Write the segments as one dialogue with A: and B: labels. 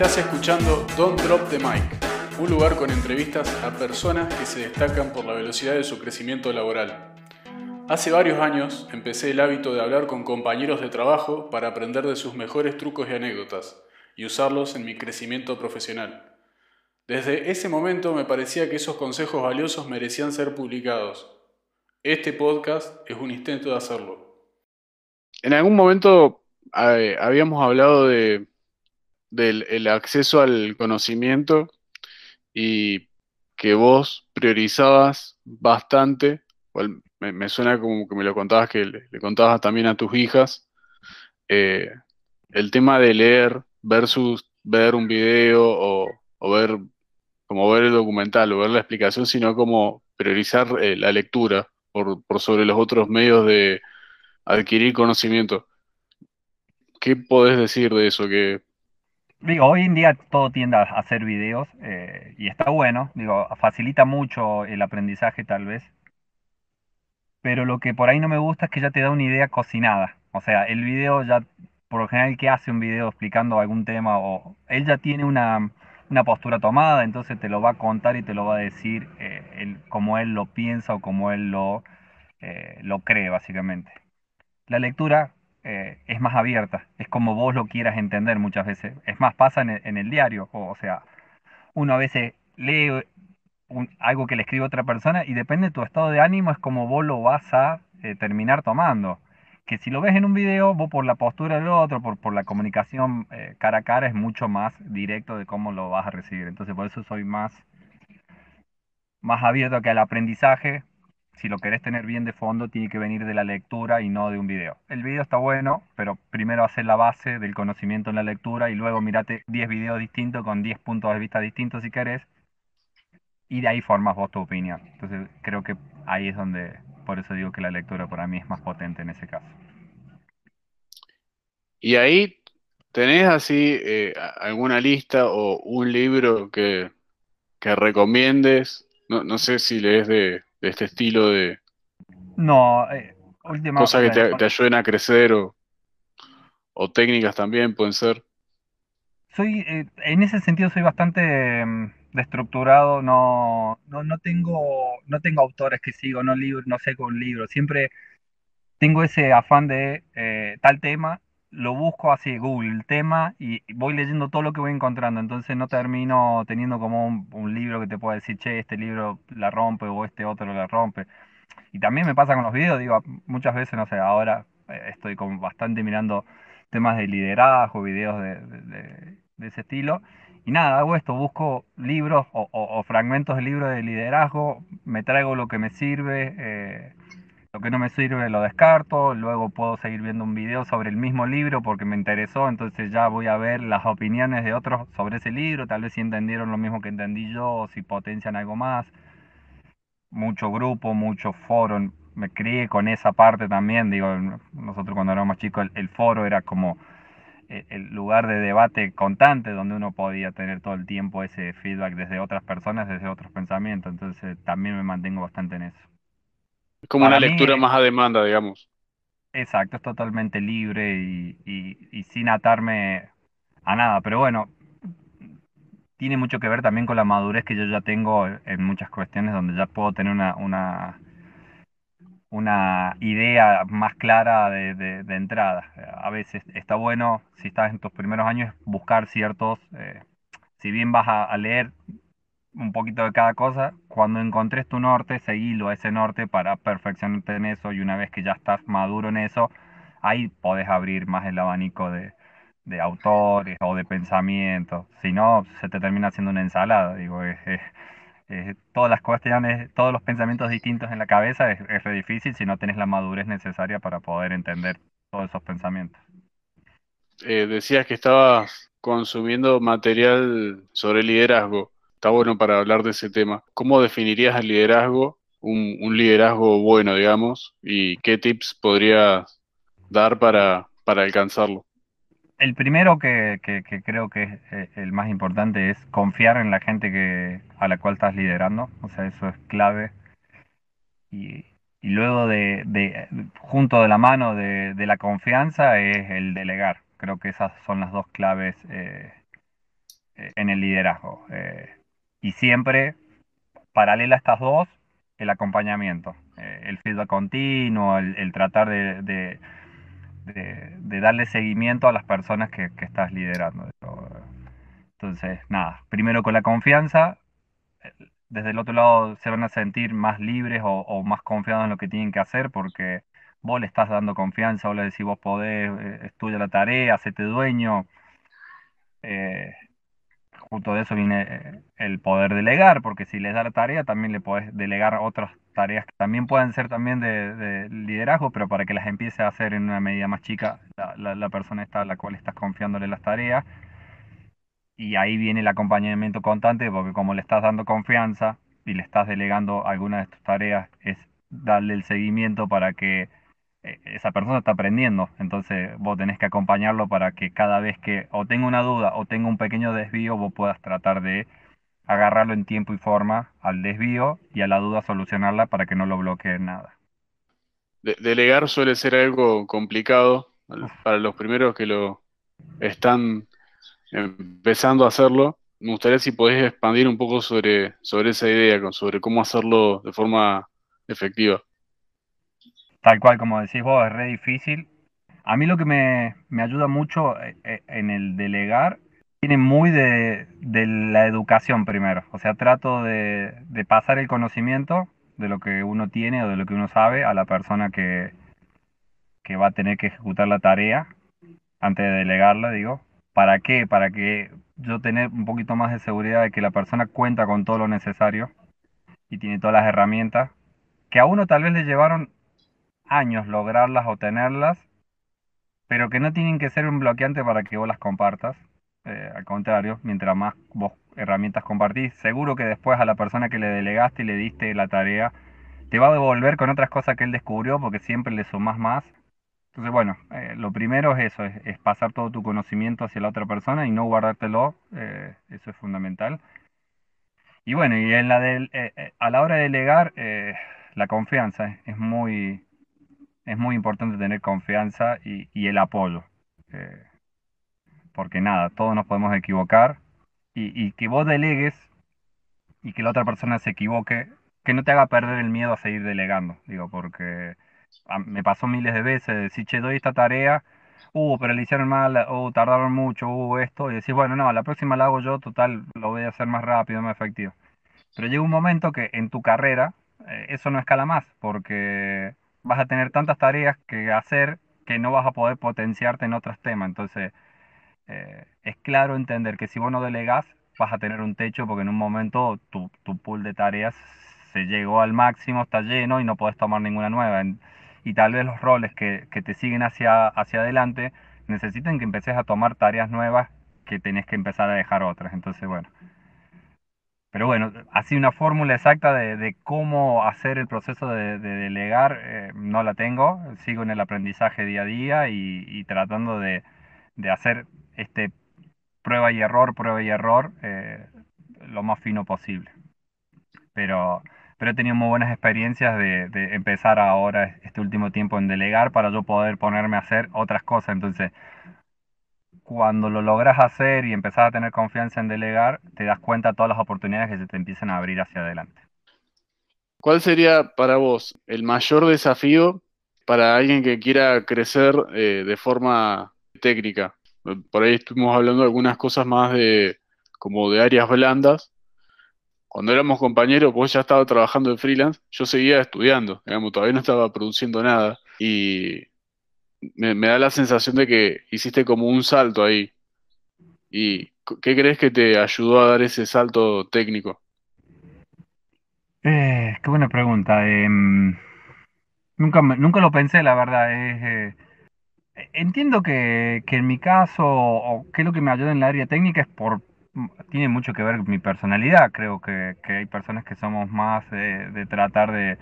A: Estás escuchando Don't Drop the Mic, un lugar con entrevistas a personas que se destacan por la velocidad de su crecimiento laboral. Hace varios años empecé el hábito de hablar con compañeros de trabajo para aprender de sus mejores trucos y anécdotas y usarlos en mi crecimiento profesional. Desde ese momento me parecía que esos consejos valiosos merecían ser publicados. Este podcast es un intento de hacerlo. En algún momento eh, habíamos hablado de, del el acceso al conocimiento y que vos priorizabas bastante, me, suena como que me lo contabas, que le, contabas también a tus hijas, eh, el tema de leer versus ver un video o, ver como ver el documental o ver la explicación, sino como priorizar eh, la lectura por, sobre los otros medios de adquirir conocimiento. ¿Qué podés decir de eso? Que
B: Digo, hoy en día todo tiende a hacer videos eh, y está bueno, digo, facilita mucho el aprendizaje tal vez, pero lo que por ahí no me gusta es que ya te da una idea cocinada, o sea, el video ya, por lo general, que hace un video explicando algún tema o él ya tiene una, postura tomada, entonces te lo va a contar y te lo va a decir eh, como él lo piensa o como él lo, eh, lo cree, básicamente. La lectura eh, es más abierta, es como vos lo quieras entender muchas veces. Es más, pasa en el, diario, o, sea, uno a veces lee algo que le escribe otra persona y depende de tu estado de ánimo, es como vos lo vas a eh, terminar tomando. Que si lo ves en un video, vos por la postura del otro, por, por la comunicación eh, cara a cara, es mucho más directo de cómo lo vas a recibir. Entonces, por eso soy más, más abierto que al aprendizaje, si lo querés tener bien de fondo, tiene que venir de la lectura y no de un video. El video está bueno, pero primero hacer la base del conocimiento en la lectura y luego mirate 10 videos distintos con 10 puntos de vista distintos si querés. Y de ahí formas vos tu opinión. Entonces creo que ahí es donde, por eso digo que la lectura para mí es más potente en ese caso.
A: Y ahí tenés así eh, alguna lista o un libro que, que recomiendes. No, no sé si lees de, de este estilo de...
B: No,
A: eh, Cosas que te, ayuden a crecer o, o técnicas también pueden ser.
B: Soy, eh, en ese sentido soy bastante mm, destructurado, no, no, no, tengo, no tengo autores que sigo, no, libro, no sé con libros, siempre tengo ese afán de eh, tal tema lo busco así, Google, el tema, y voy leyendo todo lo que voy encontrando. Entonces no termino teniendo como un, libro que te pueda decir, che, este libro la rompe o este otro la rompe. Y también me pasa con los videos, digo, muchas veces, no sé, ahora eh, estoy como bastante mirando temas de liderazgo, videos de, ese estilo. Y nada, hago esto, busco libros o, fragmentos de libros de liderazgo, me traigo lo que me sirve. Eh, lo que no me sirve lo descarto, luego puedo seguir viendo un video sobre el mismo libro porque me interesó, entonces ya voy a ver las opiniones de otros sobre ese libro, tal vez si entendieron lo mismo que entendí yo o si potencian algo más. Mucho grupo, mucho foro, me crié con esa parte también, digo, nosotros cuando éramos chicos el, foro era como eh, el lugar de debate constante donde uno podía tener todo el tiempo ese feedback desde otras personas, desde otros pensamientos, entonces también me mantengo bastante en eso.
A: Es como una lectura más a demanda, digamos.
B: Exacto, es totalmente libre y, sin atarme a nada. Pero bueno, tiene mucho que ver también con la madurez que yo ya tengo en muchas cuestiones donde ya puedo tener una, una, una idea más clara de, entrada. A veces está bueno, si estás en tus primeros años, buscar ciertos, eh, si bien vas a leer un poquito de cada cosa. Cuando encontres tu norte, seguilo a ese norte para perfeccionarte en eso y una vez que ya estás maduro en eso, ahí podés abrir más el abanico de, autores o de pensamientos. Si no, se te termina haciendo una ensalada. Digo, todas las cuestiones, todos los pensamientos distintos en la cabeza es, es difícil si no tenés la madurez necesaria para poder entender todos esos pensamientos.
A: Eh, decías que estabas consumiendo material sobre liderazgo está bueno para hablar de ese tema. ¿Cómo definirías el liderazgo, un, liderazgo bueno, digamos, y qué tips podrías dar para, alcanzarlo?
B: El primero que, creo que es eh, el más importante es confiar en la gente que, a la cual estás liderando, o sea, eso es clave. Y, luego de, junto de la mano de, la confianza es el delegar. Creo que esas son las dos claves eh, eh, en el liderazgo. Eh, y siempre, paralela a estas dos, el acompañamiento, el feedback continuo, el, tratar de, darle seguimiento a las personas que, que estás liderando. Entonces, nada, primero con la confianza, desde el otro lado se van a sentir más libres o, más confiados en lo que tienen que hacer porque vos le estás dando confianza, vos le decís vos podés, eh, estudia la tarea, hacete dueño. Eh, junto de eso viene eh, el poder delegar, porque si les da la tarea también le podés delegar otras tareas que también pueden ser también de, liderazgo, pero para que las empiece a hacer en una medida más chica la, la persona está a la cual estás confiándole las tareas. Y ahí viene el acompañamiento constante porque como le estás dando confianza y le estás delegando alguna de tus tareas, es darle el seguimiento para que esa persona está aprendiendo. Entonces vos tenés que acompañarlo para que cada vez que o tenga una duda o tenga un pequeño desvío, vos puedas tratar de agarrarlo en tiempo y forma al desvío y a la duda solucionarla para que no lo bloquee nada.
A: delegar suele ser algo complicado para los primeros que lo están empezando a hacerlo, me gustaría si podés expandir un poco sobre, sobre esa idea, sobre cómo hacerlo de forma efectiva.
B: Tal cual, como decís vos, es re difícil. A mí lo que me, ayuda mucho eh, eh, en el delegar tiene muy de, la educación primero. O sea, trato de, pasar el conocimiento de lo que uno tiene o de lo que uno sabe a la persona que, que va a tener que ejecutar la tarea antes de delegarla, digo. ¿Para qué? Para que yo tener un poquito más de seguridad de que la persona cuenta con todo lo necesario y tiene todas las herramientas, que a uno tal vez le llevaron años lograrlas o tenerlas, pero que no tienen que ser un bloqueante para que vos las compartas. Eh, al contrario, mientras más vos herramientas compartís, seguro que después a la persona que le delegaste y le diste la tarea, te va a devolver con otras cosas que él descubrió porque siempre le sumás más entonces, bueno, eh, lo primero es eso, es, pasar todo tu conocimiento hacia la otra persona y no guardártelo, eh, eso es fundamental. Y bueno, y en la eh, a la hora de delegar, la confianza es muy, es muy importante tener confianza y, el apoyo. porque nada, todos nos podemos equivocar y, y que vos delegues y que la otra persona se equivoque, que no te haga perder el miedo a seguir delegando, digo, porque me pasó miles de veces, decir, che, doy esta tarea, uh, pero le hicieron mal, uh, tardaron mucho, uh, esto, y decís, bueno, no, la próxima la hago yo, total, lo voy a hacer más rápido, más efectivo. Pero llega un momento que en tu carrera eh, eso no escala más, porque vas a tener tantas tareas que hacer que no vas a poder potenciarte en otros temas. Entonces, eh, es claro entender que si vos no delegás, vas a tener un techo porque en un momento tu, tu pool de tareas se llegó al máximo, está lleno y no puedes tomar ninguna nueva y tal vez los roles que, te siguen hacia, hacia adelante necesiten que empeces a tomar tareas nuevas que tenés que empezar a dejar otras. Entonces, bueno. Pero bueno, así una fórmula exacta de, cómo hacer el proceso de, delegar eh, no la tengo. Sigo en el aprendizaje día a día y, tratando de, hacer este prueba y error, prueba y error eh, lo más fino posible. Pero pero he tenido muy buenas experiencias de, empezar ahora este último tiempo en delegar para yo poder ponerme a hacer otras cosas. Entonces, cuando lo logras hacer y empezás a tener confianza en delegar, te das cuenta de todas las oportunidades que se te empiezan a abrir hacia adelante.
A: ¿Cuál sería para vos el mayor desafío para alguien que quiera crecer eh, de forma técnica? Por ahí estuvimos hablando de algunas cosas más de como de áreas blandas, cuando éramos compañeros, vos ya estaba trabajando de freelance, yo seguía estudiando, digamos, todavía no estaba produciendo nada. Y me, da la sensación de que hiciste como un salto ahí. ¿Y qué crees que te ayudó a dar ese salto técnico?
B: Eh, qué buena pregunta. Em, nunca, nunca lo pensé, la verdad. Eh, entiendo que, que, en mi caso, o qué es lo que me ayuda en la área técnica es por tiene mucho que ver con mi personalidad. Creo que, hay personas que somos más de, tratar de,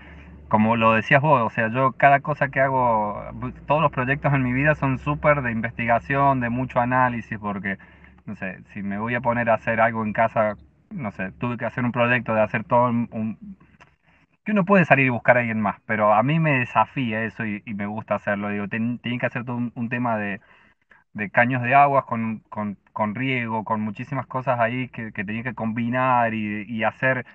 B: como lo decías vos, o sea, yo cada cosa que hago, todos los proyectos en mi vida son súper de investigación, de mucho análisis, porque, no sé, si me voy a poner a hacer algo en casa, no sé, tuve que hacer un proyecto de hacer todo un... que uno puede salir y buscar a alguien más, pero a mí me desafía eso y, me gusta hacerlo. Digo, tiene que hacer todo un, tema de, de caños de agua con, con con riego, con muchísimas cosas ahí que, que tenía que combinar y hacer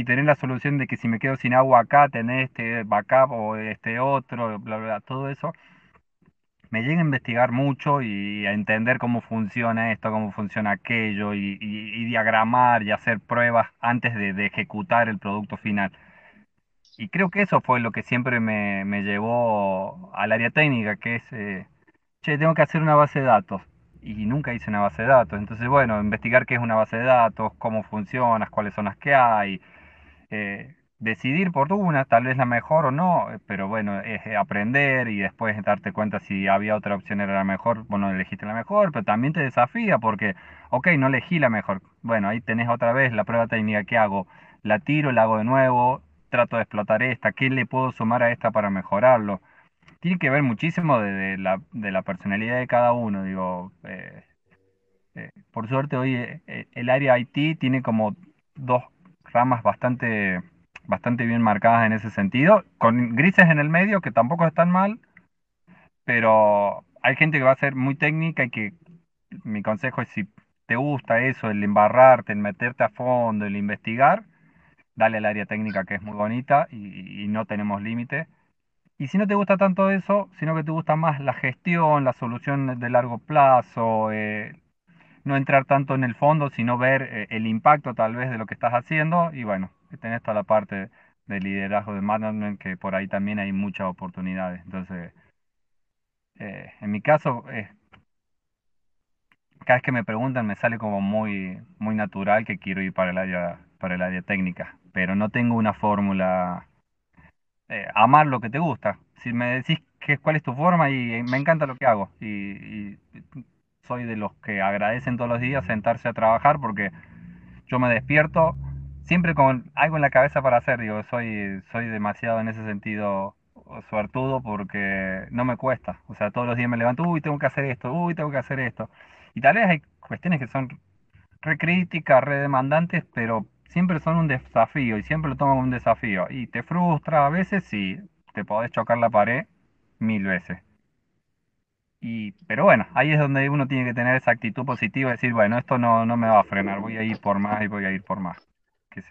B: y tener la solución de que si me quedo sin agua acá, tener este backup o este otro, bla, bla, todo eso, me llega a investigar mucho y a entender cómo funciona esto, cómo funciona aquello, y, y- y diagramar y hacer pruebas antes de, de ejecutar el producto final. Y creo que eso fue lo que siempre me, me llevó al área técnica, que es, eh, che, tengo que hacer una base de datos. Y nunca hice una base de datos. Entonces, bueno, investigar qué es una base de datos, cómo funciona, cuáles son las que hay, eh, decidir por una, tal vez la mejor o no, eh, pero bueno, es eh, aprender y después darte cuenta si había otra opción era la mejor, bueno, elegiste la mejor, pero también te desafía porque, ok, no elegí la mejor. Bueno, ahí tenés otra vez la prueba técnica que hago. La tiro, la hago de nuevo, trato de explotar esta, ¿qué le puedo sumar a esta para mejorarlo? Tiene que ver muchísimo de, la, de la personalidad de cada uno, digo. por suerte hoy el área IT tiene como dos ramas bastante, bastante bien marcadas en ese sentido, con grises en el medio que tampoco están mal, pero hay gente que va a ser muy técnica y que mi consejo es si te gusta eso, el embarrarte, el meterte a fondo, el investigar, dale al área técnica que es muy bonita y, no tenemos límite. Y si no te gusta tanto eso, sino que te gusta más la gestión, la solución de largo plazo, eh, no entrar tanto en el fondo, sino ver eh, el impacto tal vez de lo que estás haciendo. Y bueno, tenés toda la parte de liderazgo de management que por ahí también hay muchas oportunidades. Entonces, eh, en mi caso, eh, cada vez que me preguntan me sale como muy, muy natural que quiero ir para el área, para el área técnica, pero no tengo una fórmula. amar lo que te gusta. Si me decís que, cuál es tu forma y me encanta lo que hago soy de los que agradecen todos los días sentarse a trabajar porque yo me despierto siempre con algo en la cabeza para hacer, digo, soy, soy demasiado en ese sentido suertudo porque no me cuesta, o sea, todos los días me levanto, uy, tengo que hacer esto, uy, tengo que hacer esto. Y tal vez hay cuestiones que son re críticas, re demandantes, pero siempre son un desafío y siempre lo tomo como un desafío. Y te frustra a veces, sí, te podés chocar la pared mil veces. Y, pero bueno, ahí es donde uno tiene que tener esa actitud positiva, decir, bueno, esto no, no me va a frenar, voy a ir por más y voy a ir por más. ¿Qué?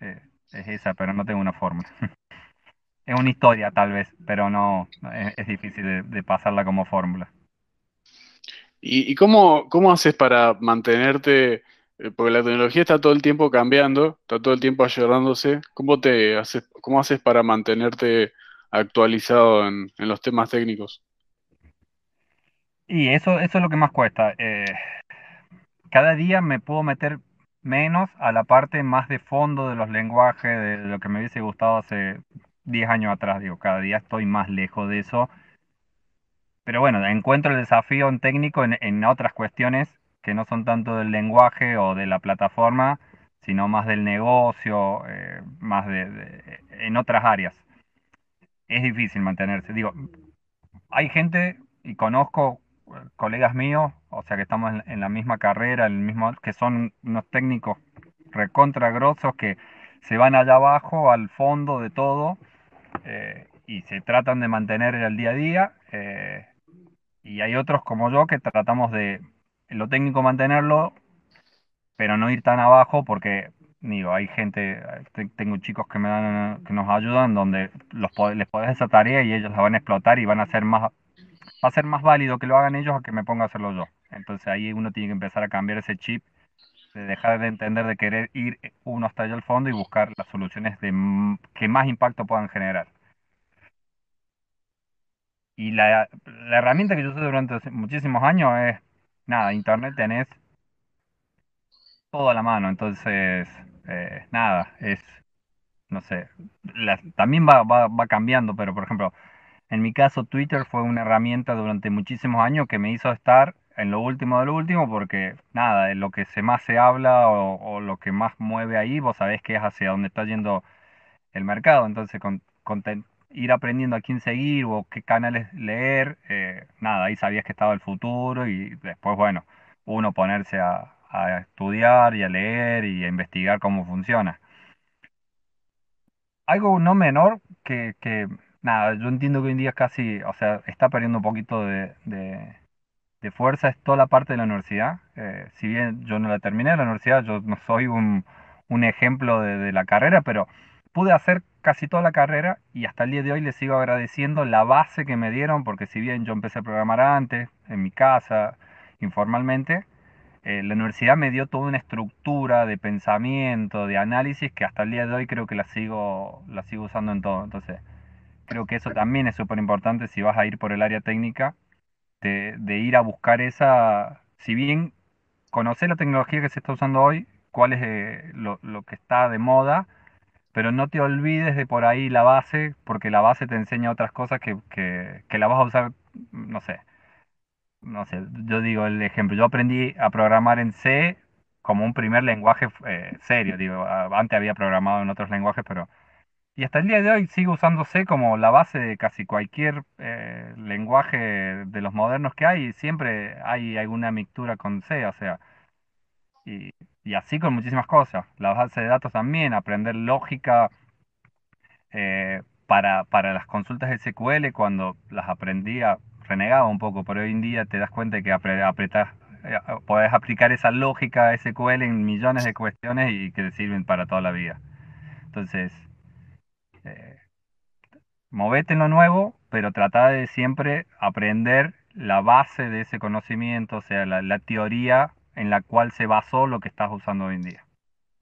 B: Eh, es esa, pero no tengo una fórmula. Es una historia tal vez, pero no, es, difícil de, pasarla como fórmula.
A: ¿Y, cómo, cómo haces para mantenerte? eh, Porque la tecnología está todo el tiempo cambiando, está todo el tiempo ayornándose. ¿Cómo te haces, cómo haces para mantenerte actualizado en, en los temas técnicos?
B: Y eso, eso es lo que más cuesta. eh, cada día me puedo meter menos a la parte más de fondo de los lenguajes, de lo que me hubiese gustado hace 10 años atrás. Digo, cada día estoy más lejos de eso. Pero bueno, encuentro el desafío en técnico en, en otras cuestiones que no son tanto del lenguaje o de la plataforma, sino más del negocio, eh, más de, de- en otras áreas. Es difícil mantenerse. Digo, hay gente y conozco colegas míos, o sea que estamos en, en la misma carrera, el mismo, que son unos técnicos recontra grosos que se van allá abajo al fondo de todo eh, y se tratan de mantener el día a día. eh, y hay otros como yo que tratamos de lo técnico mantenerlo, pero no ir tan abajo porque, digo, hay gente, te- tengo chicos que me dan, que nos ayudan donde los, les podés esa tarea y ellos la van a explotar y van a ser más, va a ser más válido que lo hagan ellos a que me ponga a hacerlo yo. Entonces ahí uno tiene que empezar a cambiar ese chip, de dejar de entender de querer ir uno hasta allá al fondo y buscar las soluciones de, que más impacto puedan generar. Y la, herramienta que yo usé durante muchísimos años es, nada, internet tenés todo a la mano, entonces, eh, nada, es, no sé, también va, va, va cambiando, pero por ejemplo, en mi caso Twitter fue una herramienta durante muchísimos años que me hizo estar en lo último de lo último, porque nada, de lo que se más se habla o, lo que más mueve ahí, vos sabés que es hacia dónde está yendo el mercado. Entonces, con, ir aprendiendo a quién seguir o qué canales leer, eh, nada, ahí sabías que estaba el futuro y después, bueno, uno ponerse a, a estudiar y a leer y a investigar cómo funciona. Algo no menor que, que, nada, yo entiendo que hoy en día casi, o sea, está perdiendo un poquito de, de- fuerza es toda la parte de la universidad. Eh, si bien yo no la terminé la universidad, yo no soy un, ejemplo de, de, la carrera, pero pude hacer casi toda la carrera y hasta el día de hoy les sigo agradeciendo la base que me dieron, porque si bien yo empecé a programar antes, en mi casa, informalmente, eh, la universidad me dio toda una estructura de pensamiento, de análisis, que hasta el día de hoy creo que la sigo, la sigo usando en todo. Entonces, creo que eso también es súper importante si vas a ir por el área técnica, de, de ir a buscar esa, si bien conocer la tecnología que se está usando hoy, cuál es eh, lo, que está de moda, pero no te olvides de por ahí la base, porque la base te enseña otras cosas que, que, que la vas a usar, no sé, no sé, yo digo el ejemplo, yo aprendí a programar en C como un primer lenguaje eh, serio, digo, antes había programado en otros lenguajes, pero... Y hasta el día de hoy sigo usando C como la base de casi cualquier eh, lenguaje de los modernos que hay, y siempre hay alguna mixtura con C, o sea, y, y así con muchísimas cosas. La base de datos también, aprender lógica eh, para, para las consultas SQL, cuando las aprendía renegaba un poco, pero hoy en día te das cuenta de que apretas, eh, podés aplicar esa lógica SQL en millones de cuestiones y que te sirven para toda la vida. Entonces, eh, movete en lo nuevo, pero trata de siempre aprender la base de ese conocimiento, o sea, la, la teoría en la cual se basó lo que estás usando hoy en día.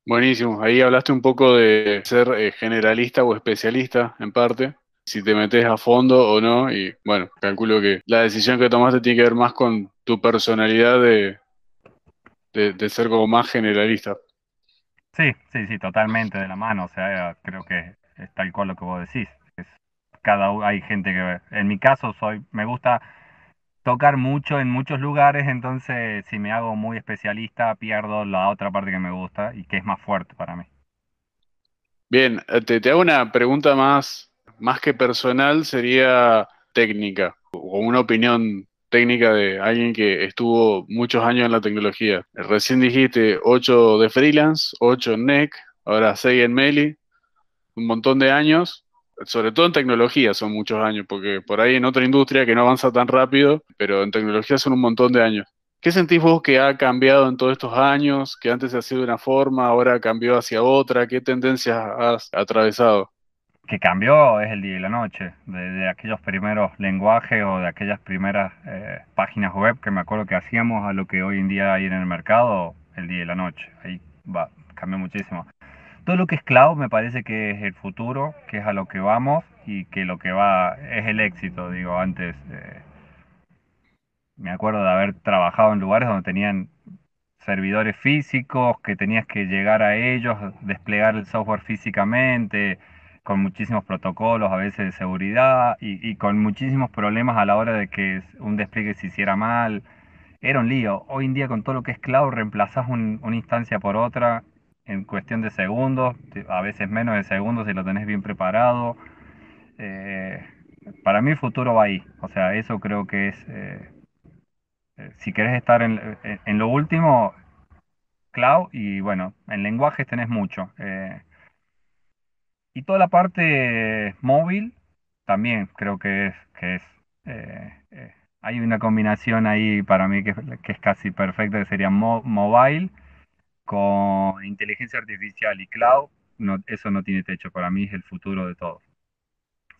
A: Buenísimo, ahí hablaste un poco de ser eh, generalista o especialista en parte si te metes a fondo o no. Y bueno, calculo que la decisión que tomaste tiene que ver más con tu personalidad de, de, ser como más generalista.
B: Sí, sí, sí, totalmente de la mano. O sea, creo que es tal cual lo que vos decís. Es, cada hay gente que, en mi caso, soy, me gusta tocar mucho en muchos lugares, entonces si me hago muy especialista pierdo la otra parte que me gusta y que es más fuerte para mí.
A: Bien, te, te hago una pregunta más más que personal, sería técnica o una opinión técnica de alguien que estuvo muchos años en la tecnología. Recién dijiste 8 de freelance, 8 en NEC, ahora 6 en Meli, un montón de años, sobre todo en tecnología son muchos años, porque por ahí en otra industria que no avanza tan rápido, pero en tecnología son un montón de años. ¿Qué sentís vos que ha cambiado en todos estos años? Que antes ha sido de una forma, ahora cambió hacia otra. ¿Qué tendencias has atravesado?
B: que cambió es el día y la noche, de, aquellos primeros lenguajes o de aquellas primeras eh, páginas web que me acuerdo que hacíamos a lo que hoy en día hay en el mercado, el día y la noche. Ahí va, cambió muchísimo. Todo lo que es cloud me parece que es el futuro, que es a lo que vamos y que lo que va es el éxito. Digo, antes eh, me acuerdo de haber trabajado en lugares donde tenían servidores físicos, que tenías que llegar a ellos, desplegar el software físicamente, con muchísimos protocolos, a veces de seguridad, y, con muchísimos problemas a la hora de que un despliegue se hiciera mal. Era un lío. Hoy en día con todo lo que es cloud reemplazas una instancia por otra en cuestión de segundos, a veces menos de segundos si lo tenés bien preparado. Eh, para mí el futuro va ahí. O sea, eso creo que es... Eh, eh, si querés estar en, en, lo último, cloud y bueno, en lenguajes tenés mucho. Y toda la parte móvil también creo que es, que es hay una combinación ahí para mí que, que es casi perfecta, que sería mobile con inteligencia artificial y cloud. Eso no tiene techo, para mí es el futuro de todo.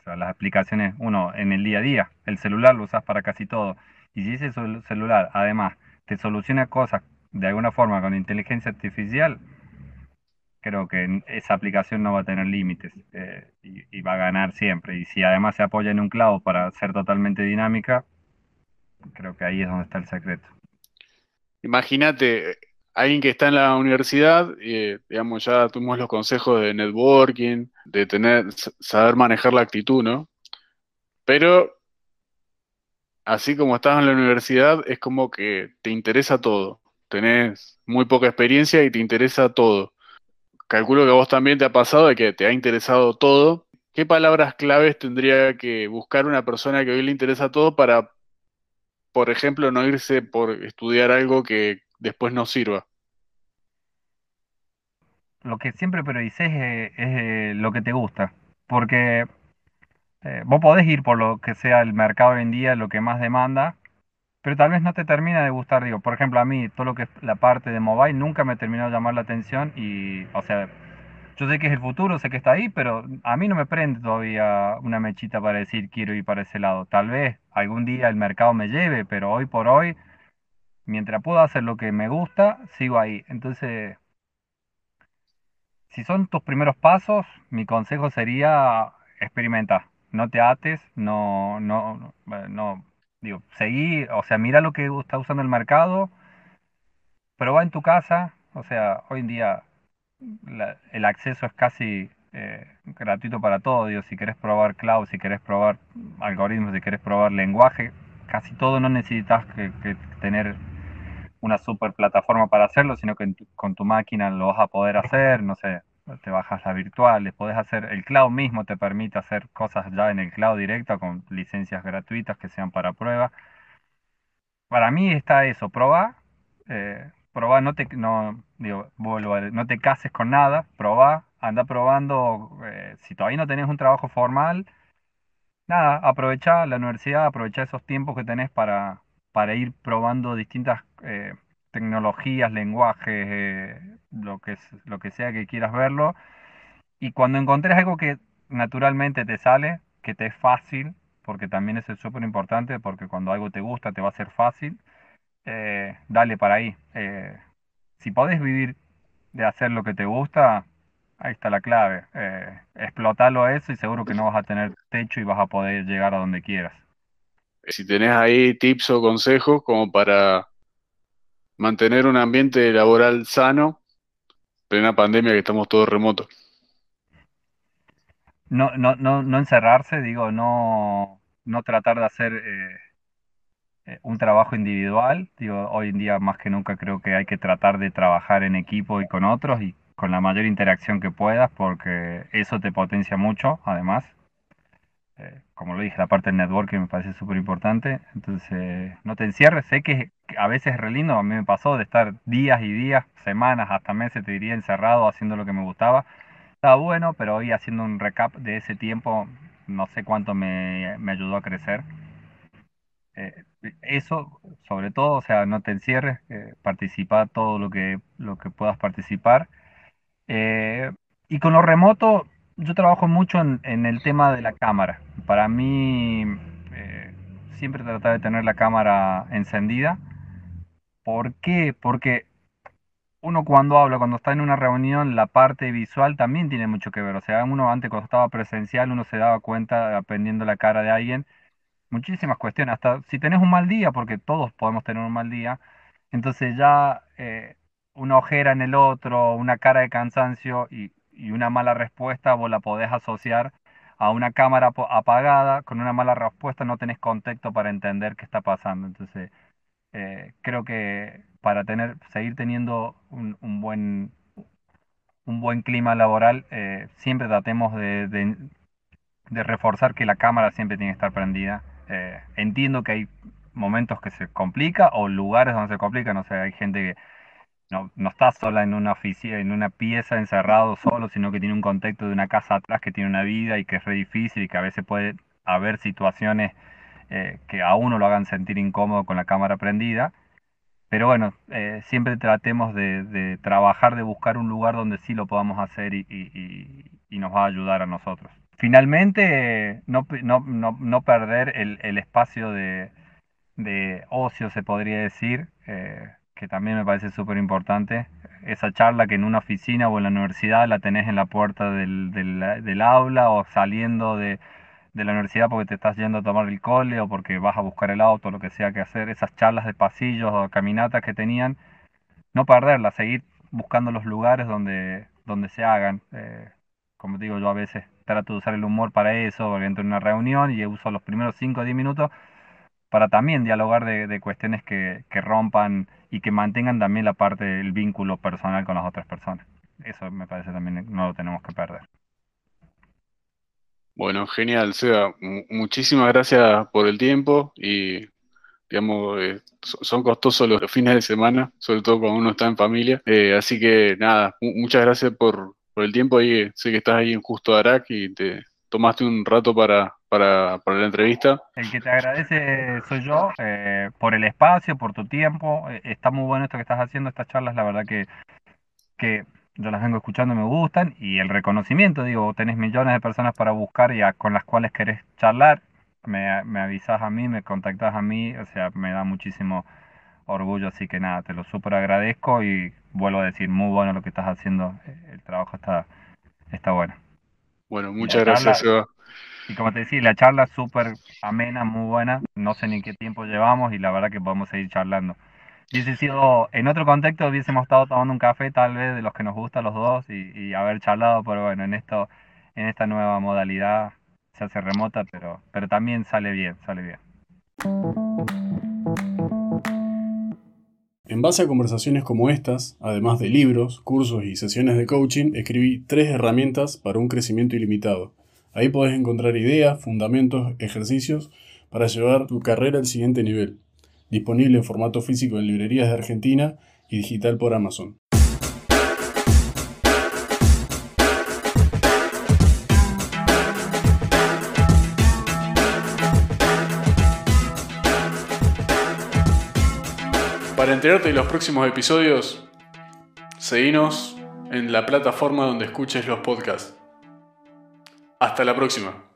B: O sea, las aplicaciones, uno, en el día a día, el celular lo usas para casi todo. Y si ese celular, además, te soluciona cosas de alguna forma con inteligencia artificial, creo que esa aplicación no va a tener límites eh, y, va a ganar siempre. Y si además se apoya en un cloud para ser totalmente dinámica, creo que ahí es donde está el secreto.
A: Imagínate, alguien que está en la universidad, eh, digamos, ya tuvimos los consejos de networking, de tener, saber manejar la actitud, ¿no? Pero así como estás en la universidad, es como que te interesa todo. Tenés muy poca experiencia y te interesa todo calculo que a vos también te ha pasado de que te ha interesado todo. ¿Qué palabras claves tendría que buscar una persona que hoy le interesa todo para, por ejemplo, no irse por estudiar algo que después no sirva?
B: Lo que siempre priorices es, es, lo que te gusta, porque eh, vos podés ir por lo que sea el mercado hoy en día, lo que más demanda, pero tal vez no te termina de gustar, digo, por ejemplo, a mí todo lo que es la parte de mobile nunca me terminó de llamar la atención y, o sea, yo sé que es el futuro, sé que está ahí, pero a mí no me prende todavía una mechita para decir quiero ir para ese lado. Tal vez algún día el mercado me lleve, pero hoy por hoy, mientras pueda hacer lo que me gusta, sigo ahí. Entonces, si son tus primeros pasos, mi consejo sería experimentar. No te ates, no, no, no, no Digo, seguí, o sea, mira lo que está usando el mercado, prueba en tu casa, o sea, hoy en día el acceso es casi eh, gratuito para todo, digo, si querés probar cloud, si querés probar algoritmos, si querés probar lenguaje, casi todo no necesitas que, tener una super plataforma para hacerlo, sino que con tu máquina lo vas a poder hacer, no sé, te bajas la virtual, puedes hacer, el cloud mismo te permite hacer cosas ya en el cloud directo con licencias gratuitas que sean para prueba. Para mí está eso, proba, eh, proba, no te, no, digo, vuelvo no te cases con nada, proba, anda probando, eh, si todavía no tenés un trabajo formal, nada, aprovecha la universidad, aprovecha esos tiempos que tenés para, para ir probando distintas eh, tecnologías, lenguajes, eh, lo, que, lo que sea que quieras verlo. Y cuando encontres algo que naturalmente te sale, que te es fácil, porque también es súper importante, porque cuando algo te gusta te va a ser fácil, eh, dale para ahí. Eh, si podés vivir de hacer lo que te gusta, ahí está la clave. Eh, explotalo eso y seguro que no vas a tener techo y vas a poder llegar a donde quieras.
A: Si tenés ahí tips o consejos como para mantener un ambiente laboral sano, plena pandemia que estamos todos remotos.
B: No, no, no, no encerrarse, digo, no, no tratar de hacer eh, eh, un trabajo individual. Digo, hoy en día más que nunca creo que hay que tratar de trabajar en equipo y con otros y con la mayor interacción que puedas, porque eso te potencia mucho, además. Eh, como lo dije, la parte del networking me parece súper importante. Entonces, no te encierres. Sé que a veces es re lindo. A mí me pasó de estar días y días, semanas, hasta meses, te diría, encerrado haciendo lo que me gustaba. Estaba bueno, pero hoy haciendo un recap de ese tiempo, no sé cuánto me, ayudó a crecer. Eh, eso, sobre todo, o sea, no te encierres, eh, participa todo lo que, lo que puedas participar. Eh, y con lo remoto, yo trabajo mucho en, el tema de la cámara. Para mí, eh, siempre tratar de tener la cámara encendida. ¿Por qué? Porque uno cuando habla, cuando está en una reunión, la parte visual también tiene mucho que ver. O sea, uno antes cuando estaba presencial, uno se daba cuenta, aprendiendo la cara de alguien, muchísimas cuestiones. Hasta si tenés un mal día, porque todos podemos tener un mal día, entonces ya eh, una ojera en el otro, una cara de cansancio y y una mala respuesta vos la podés asociar a una cámara apagada, con una mala respuesta no tenés contexto para entender qué está pasando. Entonces, eh, creo que para tener, seguir teniendo un, buen, un buen clima laboral, eh, siempre tratemos de, reforzar que la cámara siempre tiene que estar prendida. Eh, entiendo que hay momentos que se complica o lugares donde se complica, no sé, hay gente que no, no está sola en una oficina, en una pieza encerrado solo, sino que tiene un contexto de una casa atrás que tiene una vida y que es re difícil y que a veces puede haber situaciones eh, que a uno lo hagan sentir incómodo con la cámara prendida. Pero bueno, eh, siempre tratemos de, trabajar, de buscar un lugar donde sí lo podamos hacer y, nos va a ayudar a nosotros. Finalmente, no, no, perder el, espacio de, ocio, se podría decir. Eh, que también me parece súper importante. Esa charla que en una oficina o en la universidad la tenés en la puerta del, del, aula o saliendo de, de, la universidad porque te estás yendo a tomar el cole o porque vas a buscar el auto, lo que sea que hacer. Esas charlas de pasillos o caminatas que tenían, no perderlas, seguir buscando los lugares donde, donde se hagan. Eh, como digo, yo a veces trato de usar el humor para eso, porque entro en una reunión y uso los primeros 5 o 10 minutos para también dialogar de, cuestiones que, rompan y que mantengan también la parte del vínculo personal con las otras personas. Eso me parece también no lo tenemos que perder.
A: Bueno, genial, Seba. Muchísimas gracias por el tiempo y, digamos, eh, son costosos los fines de semana, sobre todo cuando uno está en familia. Eh, así que nada, muchas gracias por, el tiempo. Ahí, sé que estás ahí en Justo Arac y te tomaste un rato para, para, la entrevista.
B: El que te agradece soy yo, eh, por el espacio, por tu tiempo. Eh, está muy bueno esto que estás haciendo, estas charlas, la verdad que, que yo las vengo escuchando, me gustan. Y el reconocimiento, digo, tenés millones de personas para buscar y con las cuales querés charlar. Me, me avisas a mí, me contactas a mí, o sea, me da muchísimo orgullo, así que nada, te lo súper agradezco y vuelvo a decir, muy bueno lo que estás haciendo, el trabajo está, está bueno.
A: Bueno, muchas gracias, Eva.
B: Y como te decía, la charla súper amena, muy buena. No sé ni qué tiempo llevamos y la verdad que podemos seguir charlando. Hubiese sido, en otro contexto hubiésemos estado tomando un café tal vez de los que nos gusta los dos y, haber charlado, pero bueno, en esto, en esta nueva modalidad se hace remota, pero, pero también sale bien, sale bien.
A: En base a conversaciones como estas, además de libros, cursos y sesiones de coaching, escribí tres herramientas para un crecimiento ilimitado. Ahí podés encontrar ideas, fundamentos, ejercicios para llevar tu carrera al siguiente nivel. Disponible en formato físico en librerías de Argentina y digital por Amazon. Para enterarte de los próximos episodios, seguinos en la plataforma donde escuches los podcasts. Hasta la próxima.